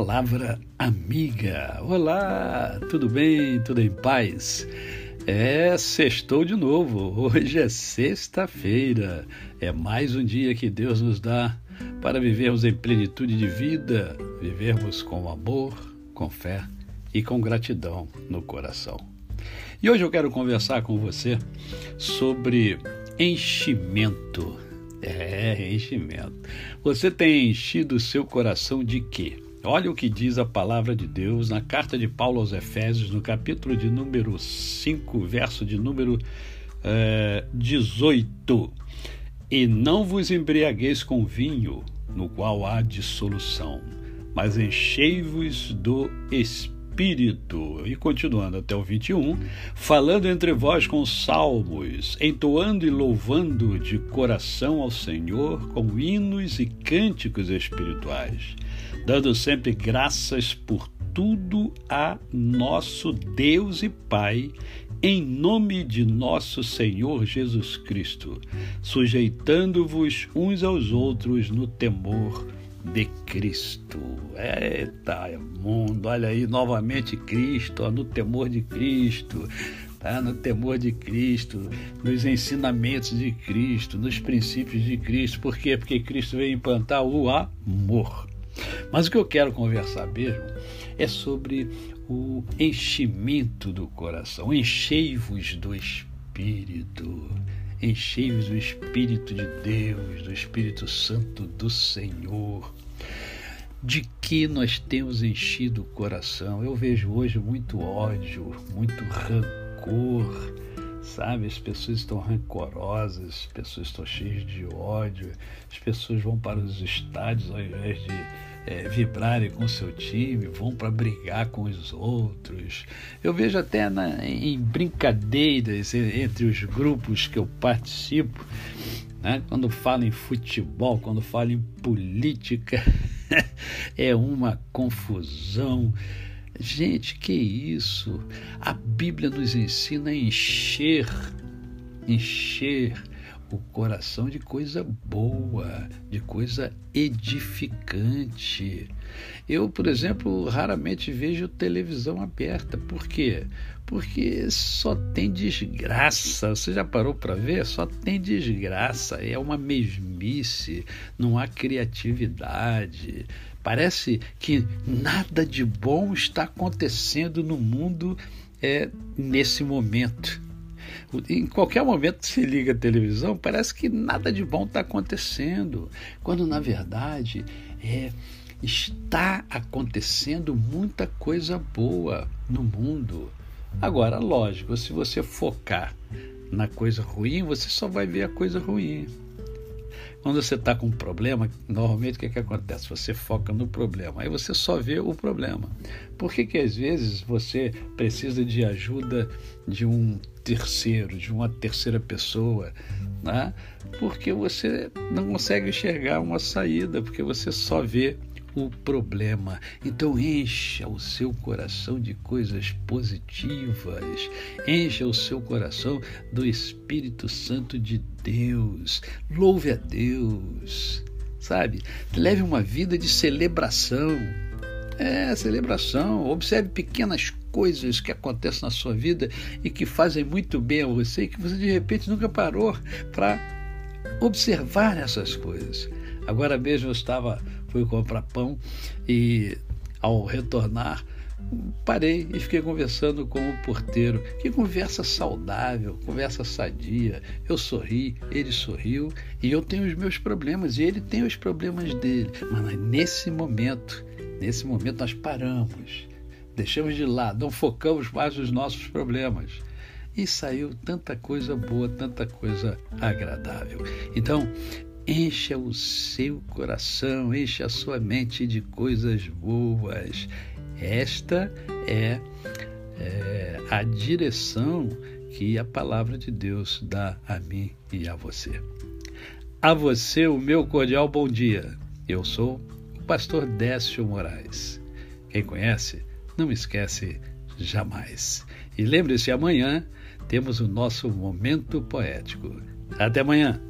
Palavra Amiga. Olá, tudo bem? Tudo em paz? É, sextou de novo. Hoje é sexta-feira. É mais um dia que Deus nos dá para vivermos em plenitude de vida, vivermos com amor, com fé e com gratidão no coração. E hoje eu quero conversar com você sobre enchimento. É, enchimento. Você tem enchido o seu coração de quê? Olha o que diz a palavra de Deus na carta de Paulo aos Efésios, no capítulo de número 5, verso de número é, 18. E não vos embriagueis com vinho, no qual há dissolução, mas enchei-vos do Espírito Espírito. E continuando até o 21, falando entre vós com salmos, entoando e louvando de coração ao Senhor com hinos e cânticos espirituais, dando sempre graças por tudo a nosso Deus e Pai, em nome de nosso Senhor Jesus Cristo, sujeitando-vos uns aos outros no temor de Cristo. Eita, mundo, olha aí novamente Cristo, ó, no temor de Cristo, tá? no temor de Cristo, nos ensinamentos de Cristo, nos princípios de Cristo. Por quê? Porque Cristo veio implantar o amor. Mas o que eu quero conversar mesmo é sobre o enchimento do coração. Enchei-vos do Espírito. Enchei-vos do Espírito de Deus, do Espírito Santo do Senhor. De que nós temos enchido o coração? Eu vejo hoje muito ódio, muito rancor, sabe? As pessoas estão rancorosas, as pessoas estão cheias de ódio, as pessoas vão para os estádios ao invés de é, vibrarem com seu time, vão para brigar com os outros. Eu vejo até na, em brincadeiras entre os grupos que eu participo, né? quando falo em futebol, quando falo em política, é uma confusão. Gente, que isso? A Bíblia nos ensina a encher, encher o coração de coisa boa, de coisa edificante. Eu, por exemplo, raramente vejo televisão aberta. Por quê? Porque só tem desgraça. Você já parou para ver? Só tem desgraça. É uma mesmice, não há criatividade. Parece que nada de bom está acontecendo no mundo é, nesse momento. Em qualquer momento se liga a televisão, parece que nada de bom está acontecendo, quando na verdade é, está acontecendo muita coisa boa no mundo. Agora, lógico, se você focar na coisa ruim, você só vai ver a coisa ruim. Quando você está com um problema, normalmente o que, é que acontece? Você foca no problema, aí você só vê o problema. Por que, que às vezes você precisa de ajuda de um terceiro, de uma terceira pessoa? Né? Porque você não consegue enxergar uma saída, porque você só vê o problema. Então encha o seu coração de coisas positivas, encha o seu coração do Espírito Santo de Deus. Louve a Deus, sabe? Leve uma vida de celebração. É, celebração. Observe pequenas coisas que acontecem na sua vida e que fazem muito bem a você e que você de repente nunca parou para observar essas coisas. Agora mesmo eu estava fui comprar pão e ao retornar parei e fiquei conversando com o porteiro. Que conversa saudável, conversa sadia. Eu sorri, ele sorriu e eu tenho os meus problemas e ele tem os problemas dele. Mas nesse momento, nesse momento nós paramos, deixamos de lado, não focamos mais nos nossos problemas. E saiu tanta coisa boa, tanta coisa agradável. Então, Encha o seu coração, encha a sua mente de coisas boas. Esta é, é a direção que a palavra de Deus dá a mim e a você. A você, o meu cordial bom dia. Eu sou o pastor Décio Moraes. Quem conhece, não esquece jamais. E lembre-se, amanhã temos o nosso momento poético. Até amanhã!